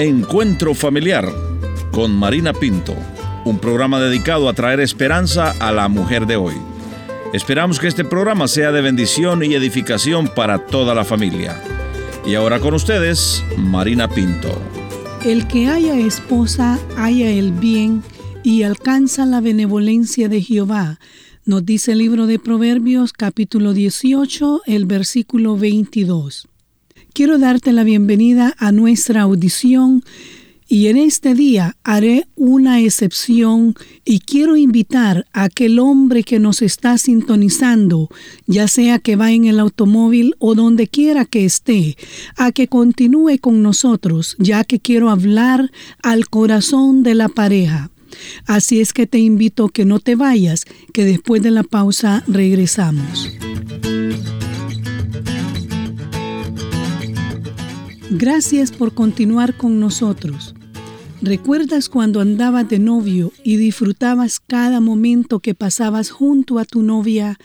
Encuentro Familiar con Marina Pinto, un programa dedicado a traer esperanza a la mujer de hoy. Esperamos que este programa sea de bendición y edificación para toda la familia. Y ahora con ustedes, Marina Pinto. El que haya esposa, haya el bien y alcanza la benevolencia de Jehová, nos dice el libro de Proverbios capítulo 18, el versículo 22. Quiero darte la bienvenida a nuestra audición y en este día haré una excepción y quiero invitar a aquel hombre que nos está sintonizando, ya sea que va en el automóvil o donde quiera que esté, a que continúe con nosotros, ya que quiero hablar al corazón de la pareja. Así es que te invito que no te vayas, que después de la pausa regresamos. Gracias por continuar con nosotros. ¿Recuerdas cuando andabas de novio y disfrutabas cada momento que pasabas junto a tu novia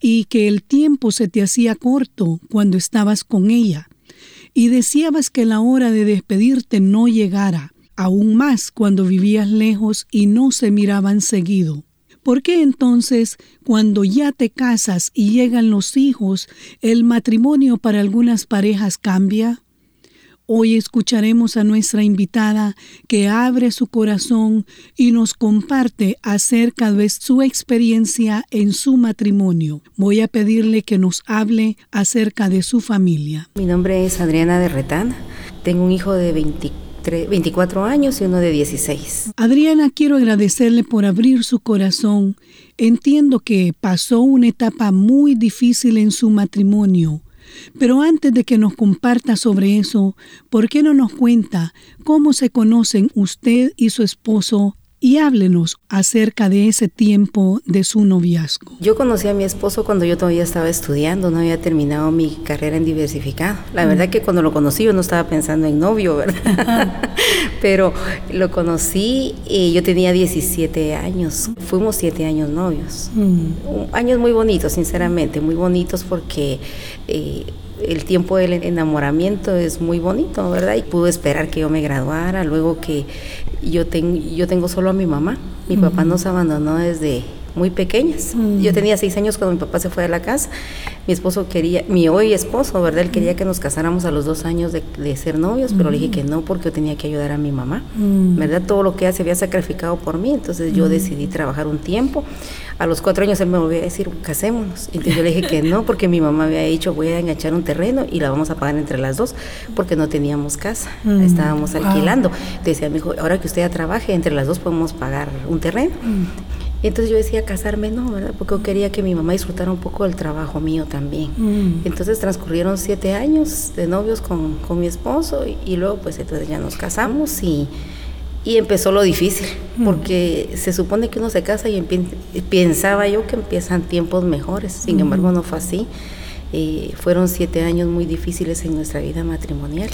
y que el tiempo se te hacía corto cuando estabas con ella? Y deseabas que la hora de despedirte no llegara, aún más cuando vivías lejos y no se miraban seguido. ¿Por qué entonces, cuando ya te casas y llegan los hijos, el matrimonio para algunas parejas cambia? Hoy escucharemos a nuestra invitada que abre su corazón y nos comparte acerca de su experiencia en su matrimonio. Voy a pedirle que nos hable acerca de su familia. Mi nombre es Adriana de Retana. Tengo un hijo de 24 años y uno de 16. Adriana, quiero agradecerle por abrir su corazón. Entiendo que pasó una etapa muy difícil en su matrimonio pero antes de que nos comparta sobre eso, ¿por qué no nos cuenta cómo se conocen usted y su esposo y háblenos acerca de ese tiempo de su noviazgo. Yo conocí a mi esposo cuando yo todavía estaba estudiando, no había terminado mi carrera en diversificado. La verdad que cuando lo conocí yo no estaba pensando en novio, ¿verdad? Pero lo conocí y yo tenía 17 años. Fuimos 7 años novios. Mm. Años muy bonitos, sinceramente, muy bonitos porque... Eh, el tiempo del enamoramiento es muy bonito, ¿verdad? Y pude esperar que yo me graduara, luego que yo, yo tengo solo a mi mamá. Mi papá nos abandonó desde muy pequeñas. Yo tenía seis años cuando mi papá se fue de la casa. Mi esposo quería, mi hoy esposo, ¿verdad? Él quería que nos casáramos a los dos años de, ser novios, pero le dije que no porque yo tenía que ayudar a mi mamá, ¿verdad? Todo lo que ella se había sacrificado por mí, entonces yo decidí trabajar un tiempo. A los cuatro años él me volvió a decir, casémonos. Entonces yo le dije que no porque mi mamá había dicho, voy a enganchar un terreno y la vamos a pagar entre las dos porque no teníamos casa, estábamos alquilando. Decía, mi hijo, ahora que usted ya trabaje, entre las dos podemos pagar un terreno. Entonces yo decía casarme no, ¿verdad? Porque yo quería que mi mamá disfrutara un poco del trabajo mío también. Mm. Entonces transcurrieron siete años de novios con, mi esposo y, luego pues entonces ya nos casamos y, empezó lo difícil, mm. porque se supone que uno se casa y pensaba yo que empiezan tiempos mejores, sin mm. embargo no fue así. Eh, fueron siete años muy difíciles en nuestra vida matrimonial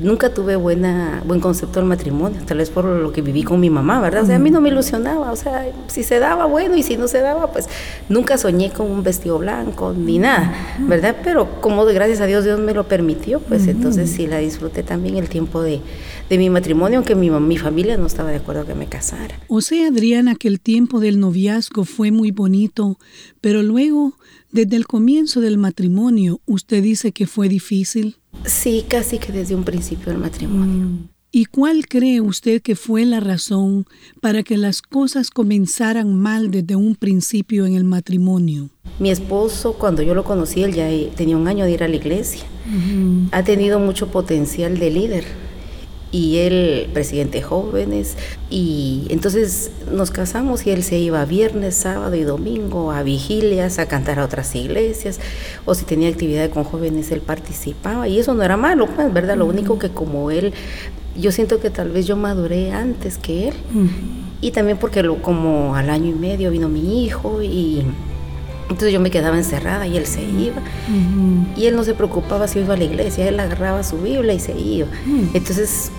nunca tuve buena, buen concepto del matrimonio, tal vez por lo que viví con mi mamá, ¿verdad? O sea, a mí no me ilusionaba, o sea, si se daba, bueno, y si no se daba, pues nunca soñé con un vestido blanco ni nada, ¿verdad? Pero como gracias a Dios Dios me lo permitió, pues entonces sí la disfruté también el tiempo de, de mi matrimonio, aunque mi, mi familia no estaba de acuerdo que me casara. O sea, Adriana, que el tiempo del noviazgo fue muy bonito, pero luego, desde el comienzo del matrimonio, usted dice que fue difícil. Sí, casi que desde un principio del matrimonio. Mm. ¿Y cuál cree usted que fue la razón para que las cosas comenzaran mal desde un principio en el matrimonio? Mi esposo, cuando yo lo conocí, él ya tenía un año de ir a la iglesia. Ha tenido mucho potencial de líder y él presidente jóvenes. Y entonces nos casamos y él se iba viernes, sábado y domingo a vigilias, a cantar a otras iglesias. O si tenía actividad con jóvenes él participaba. Y eso no era malo, pues, ¿verdad? Lo único que como él, yo siento que tal vez yo maduré antes que él. Y también porque lo, como al año y medio vino mi hijo y entonces yo me quedaba encerrada y él se iba. Y él no se preocupaba si iba a la iglesia, él agarraba su Biblia y se iba. Entonces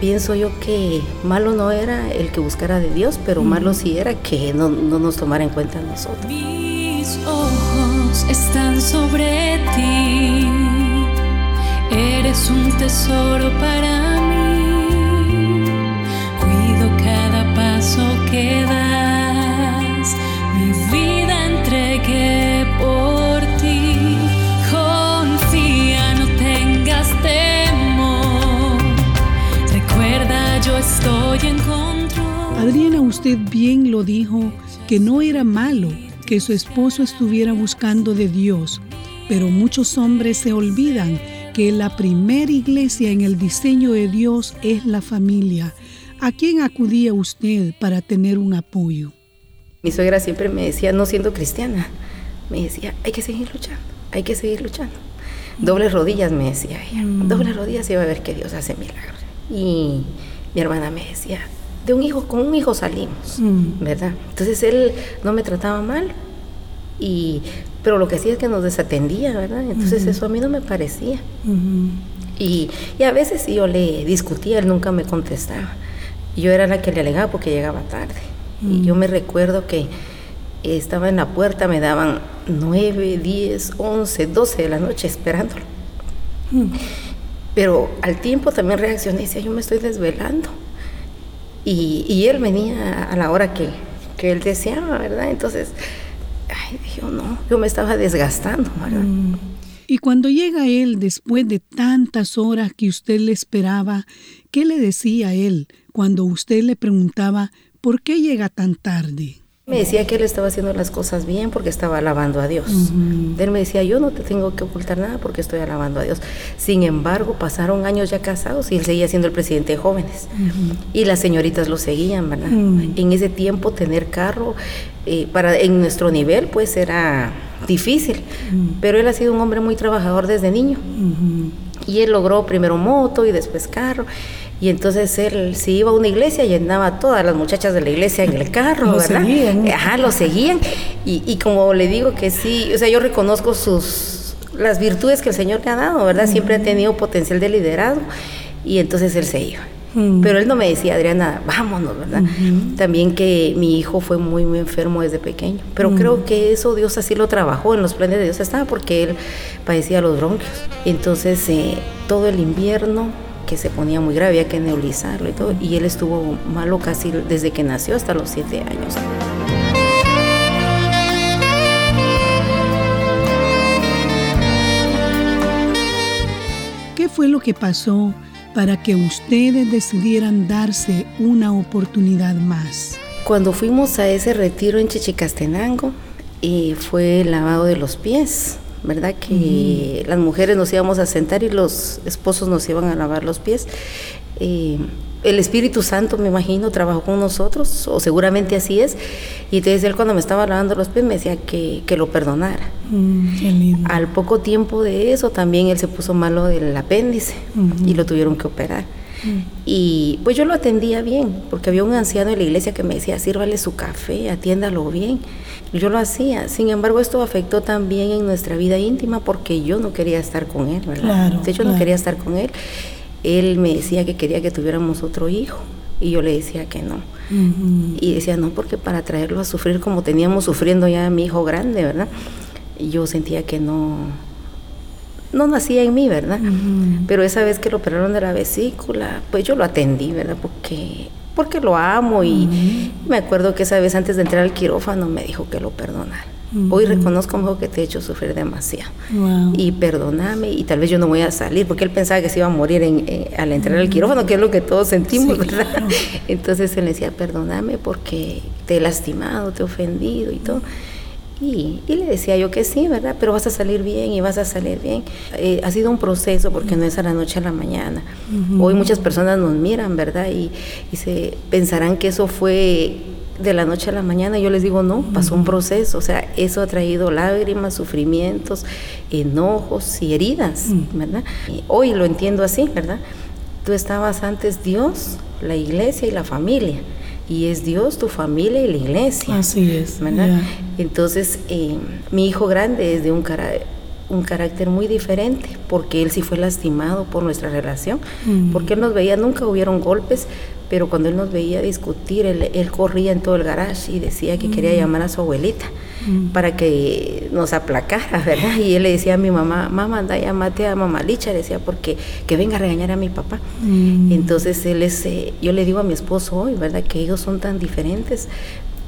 pienso yo que malo no era el que buscara de Dios, pero malo sí era que no, no nos tomara en cuenta a nosotros. Mis ojos están sobre ti, eres un tesoro para mí. Adriana, usted bien lo dijo, que no era malo que su esposo estuviera buscando de Dios, pero muchos hombres se olvidan que la primera iglesia en el diseño de Dios es la familia. ¿A quién acudía usted para tener un apoyo? Mi suegra siempre me decía, no siendo cristiana, me decía, hay que seguir luchando, hay que seguir luchando. Doble rodillas me decía ella, Mm. doble rodillas y va a ver que Dios hace milagros. Y mi hermana me decía, de un hijo, con un hijo salimos, Mm. ¿verdad? Entonces él no me trataba mal, y, pero lo que sí es que nos desatendía, ¿verdad? Entonces eso a mí no me parecía. Y, y a veces si yo le discutía, él nunca me contestaba. Yo era la que le alegaba porque llegaba tarde. Y yo me recuerdo que estaba en la puerta, me daban 9, 10, 11, 12 de la noche esperándolo. Pero al tiempo también reaccioné y decía, yo me estoy desvelando. Y, y él venía a la hora que, que él deseaba, ¿verdad? Entonces, ay, yo no, yo me estaba desgastando, ¿verdad? Y cuando llega él después de tantas horas que usted le esperaba, ¿qué le decía él cuando usted le preguntaba por qué llega tan tarde? Me decía que él estaba haciendo las cosas bien porque estaba alabando a Dios. Él me decía, yo no te tengo que ocultar nada porque estoy alabando a Dios. Sin embargo, pasaron años ya casados y él seguía siendo el presidente de jóvenes. Y las señoritas lo seguían, ¿verdad? En ese tiempo tener carro eh, para en nuestro nivel pues era difícil. Pero él ha sido un hombre muy trabajador desde niño. Y él logró primero moto y después carro. Y entonces él se iba a una iglesia llenaba a todas las muchachas de la iglesia en el carro, Lo ¿verdad? seguían. Ajá, lo seguían. Y, y como le digo que sí, o sea, yo reconozco sus las virtudes que el Señor le ha dado, ¿verdad? Siempre ha tenido potencial de liderazgo. Y entonces él se iba. Pero él no me decía, Adriana, vámonos, ¿verdad? También que mi hijo fue muy, muy enfermo desde pequeño. Pero creo que eso Dios así lo trabajó, en los planes de Dios estaba porque él padecía los bronquios. Entonces, eh, todo el invierno que se ponía muy grave, había que nebulizarlo y todo. Y él estuvo malo casi desde que nació hasta los siete años. ¿Qué fue lo que pasó para que ustedes decidieran darse una oportunidad más? Cuando fuimos a ese retiro en Chichicastenango, eh, fue el lavado de los pies, ¿verdad? Que las mujeres nos íbamos a sentar y los esposos nos iban a lavar los pies. Eh, el Espíritu Santo, me imagino, trabajó con nosotros, o seguramente así es. Y entonces él cuando me estaba lavando los pies me decía que, que lo perdonara. Mm, qué lindo. Al poco tiempo de eso también él se puso malo del apéndice y lo tuvieron que operar. Y pues yo lo atendía bien, porque había un anciano en la iglesia que me decía, sírvale su café, atiéndalo bien. Y Yo lo hacía. Sin embargo, esto afectó también en nuestra vida íntima porque yo no quería estar con él, ¿verdad? Claro, de hecho, no quería estar con él. Él me decía que quería que tuviéramos otro hijo y yo le decía que no. Y decía, no, porque para traerlo a sufrir como teníamos sufriendo ya a mi hijo grande, ¿verdad? Y yo sentía que no, no nacía en mí, ¿verdad? Pero esa vez que lo operaron de la vesícula, pues yo lo atendí, ¿verdad? Porque, porque lo amo y me acuerdo que esa vez antes de entrar al quirófano me dijo que lo perdonara. Hoy reconozco mejor que te he hecho sufrir demasiado. Wow. Y perdóname, y tal vez yo no voy a salir, porque él pensaba que se iba a morir en- al entrar al quirófano, que es lo que todos sentimos, Sí, ¿verdad? claro. Entonces él decía, perdóname porque te he lastimado, te he ofendido y todo. Y, y le decía yo que sí, ¿verdad? Pero vas a salir bien y vas a salir bien. Eh, ha sido un proceso porque no es a la noche a la mañana. Hoy muchas personas nos miran, ¿verdad? Y, y se pensarán que eso fue de la noche a la mañana. Yo les digo, no, pasó un proceso. O sea, eso ha traído lágrimas, sufrimientos, enojos y heridas, ¿verdad? Y hoy lo entiendo así, ¿verdad? Tú estabas antes Dios, la iglesia y la familia. Y es Dios, tu familia y la iglesia. Así es. ¿verdad? Entonces, eh, mi hijo grande es de un, cara- un carácter muy diferente, porque él sí fue lastimado por nuestra relación, Mm. porque él nos veía, nunca hubieron golpes, pero cuando él nos veía discutir, él, él corría en todo el garage y decía que quería llamar a su abuelita para que nos aplacara, ¿verdad? Y él le decía a mi mamá, mamá, anda, llámate a mamá Licha, le decía, porque que venga a regañar a mi papá. Mm. Entonces él es, eh, yo le digo a mi esposo hoy, ¿verdad? Que ellos son tan diferentes,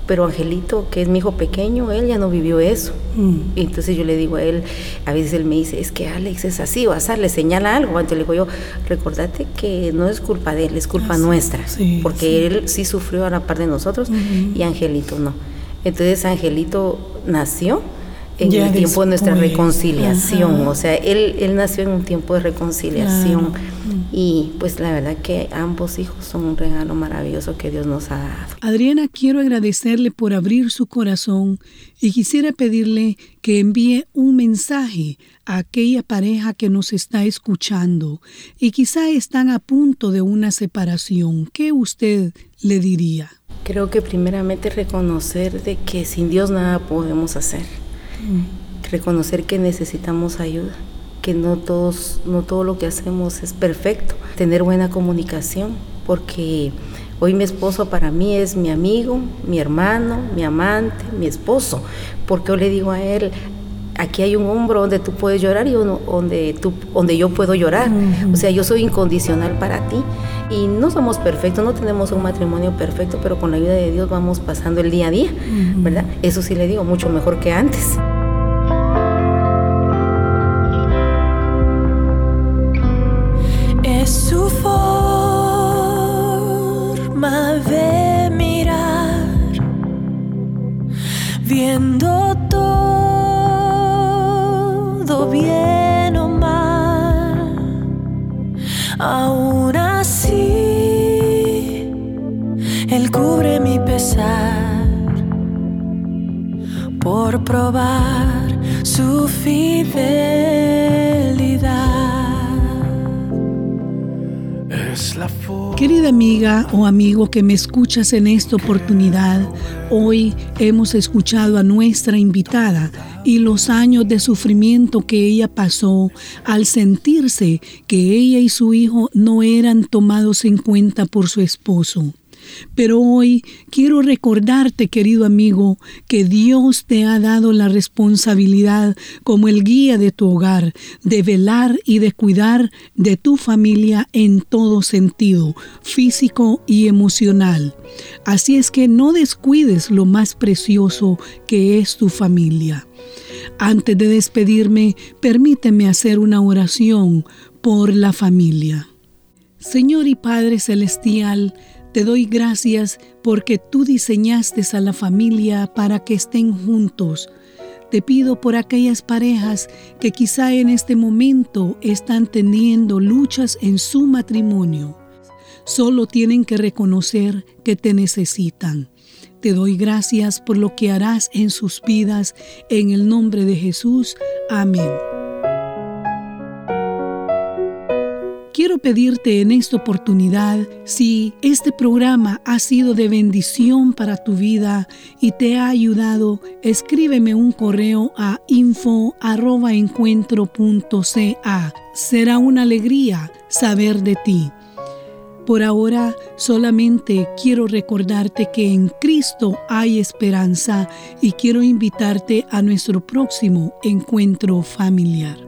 pero Angelito, que es mi hijo pequeño, él ya no vivió eso. Mm. entonces yo le digo a él, a veces él me dice, es que Alex es así, o así, le señala algo. Entonces le digo yo, recordate que no es culpa de él, es culpa ah, nuestra, porque él sí sufrió a la par de nosotros y Angelito no. Entonces Angelito nació en el tiempo de nuestra reconciliación, o sea, él, él nació en un tiempo de reconciliación y pues la verdad que ambos hijos son un regalo maravilloso que Dios nos ha dado. Adriana, quiero agradecerle por abrir su corazón y quisiera pedirle que envíe un mensaje a aquella pareja que nos está escuchando y quizá están a punto de una separación. ¿Qué usted le diría? Creo que primeramente reconocer de que sin Dios nada podemos hacer Reconocer que necesitamos ayuda, que no, todos, no todo lo que hacemos es perfecto. Tener buena comunicación, porque hoy mi esposo para mí es mi amigo, mi hermano, mi amante, mi esposo, porque yo le digo a él, aquí hay un hombro donde tú puedes llorar y uno donde, tú, donde yo puedo llorar. O sea, yo soy incondicional para ti. Y no somos perfectos, no tenemos un matrimonio perfecto, pero con la ayuda de Dios vamos pasando el día a día, ¿verdad? Eso sí le digo, mucho mejor que antes. Es su forma de mirar, viendo bien o mal. Aún así, Él cubre mi pesar por probar su fidelidad. Querida amiga o amigo que me escuchas en esta oportunidad, hoy hemos escuchado a nuestra invitada y los años de sufrimiento que ella pasó al sentirse que ella y su hijo no eran tomados en cuenta por su esposo. Pero hoy quiero recordarte, querido amigo, que Dios te ha dado la responsabilidad como el guía de tu hogar, de velar y de cuidar de tu familia en todo sentido, físico y emocional. Así es que no descuides lo más precioso que es tu familia. Antes de despedirme, permíteme hacer una oración por la familia. Señor y Padre Celestial, te doy gracias porque tú diseñaste a la familia para que estén juntos. Te pido por aquellas parejas que quizá en este momento están teniendo luchas en su matrimonio. Solo tienen que reconocer que te necesitan. Te doy gracias por lo que harás en sus vidas. En el nombre de Jesús. Amén. Quiero pedirte en esta oportunidad si este programa ha sido de bendición para tu vida y te ha ayudado, escríbeme un correo a info@encuentro.ca. Será una alegría saber de ti. Por ahora solamente quiero recordarte que en Cristo hay esperanza y quiero invitarte a nuestro próximo encuentro familiar.